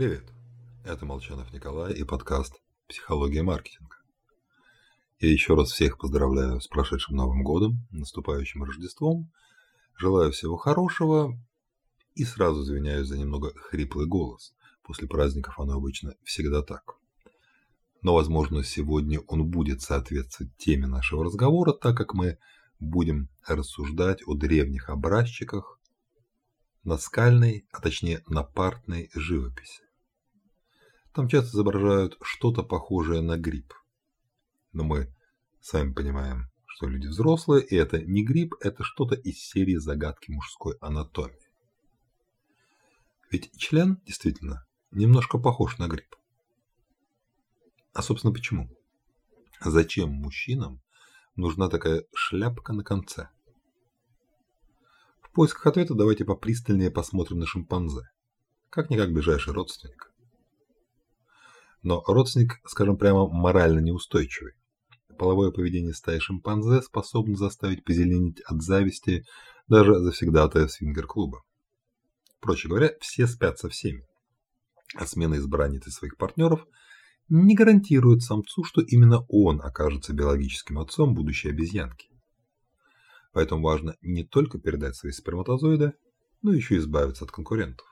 Привет, это Молчанов Николай и подкаст «Психология маркетинга». Я еще раз всех поздравляю с прошедшим Новым годом, наступающим Рождеством, желаю всего хорошего и сразу извиняюсь за немного хриплый голос. После праздников оно обычно всегда так. Но, возможно, сегодня он будет соответствовать теме нашего разговора, так как мы будем рассуждать о древних образчиках наскальной, а точнее напартной живописи. Там часто изображают что-то похожее на гриб. Но мы сами понимаем, что люди взрослые, и это не гриб, это что-то из серии загадки мужской анатомии. Ведь член действительно немножко похож на гриб. А собственно почему? Зачем мужчинам нужна такая шляпка на конце? В поисках ответа давайте попристальнее посмотрим на шимпанзе. Как-никак ближайший родственник. Но родственник, скажем прямо, морально неустойчивый. Половое поведение стаи шимпанзе способно заставить позеленеть от зависти даже завсегдатая свингер-клуба. Проще говоря, все спят со всеми. А смена избранницы своих партнеров не гарантирует самцу, что именно он окажется биологическим отцом будущей обезьянки. Поэтому важно не только передать свои сперматозоиды, но еще избавиться от конкурентов.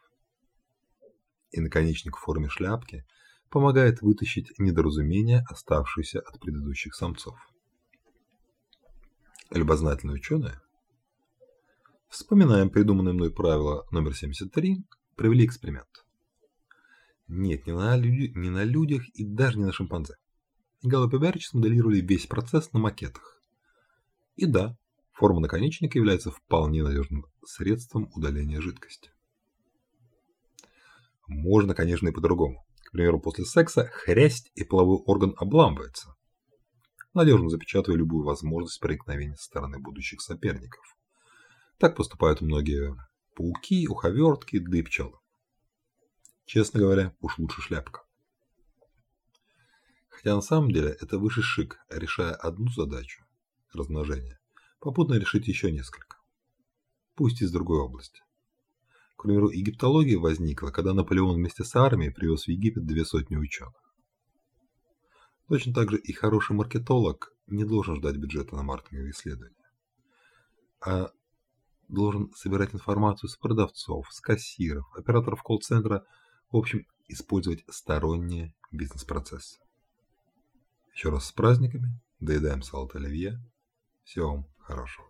И наконечник в форме шляпки помогает вытащить недоразумения, оставшиеся от предыдущих самцов. Любознательные ученые, вспоминаем придуманное мной правило номер 73, провели эксперимент. Нет, не на, люди, не на людях и даже не на шимпанзе. Галоп и смоделировали весь процесс на макетах. И да, Форма наконечника является вполне надежным средством удаления жидкости. Можно, конечно, и по-другому. К примеру, после секса хрясть и половой орган обламывается, надежно запечатывая любую возможность проникновения со стороны будущих соперников. Так поступают многие пауки, уховертки, да и пчелы. Честно говоря, уж лучше шляпка. Хотя на самом деле это выше шик, решая одну задачу – размножение попутно решить еще несколько. Пусть из другой области. К примеру, египтология возникла, когда Наполеон вместе с армией привез в Египет две сотни ученых. Точно так же и хороший маркетолог не должен ждать бюджета на маркетинговые исследования, а должен собирать информацию с продавцов, с кассиров, операторов колл-центра, в общем, использовать сторонние бизнес-процессы. Еще раз с праздниками, доедаем салат оливье. Всего вам хорошего.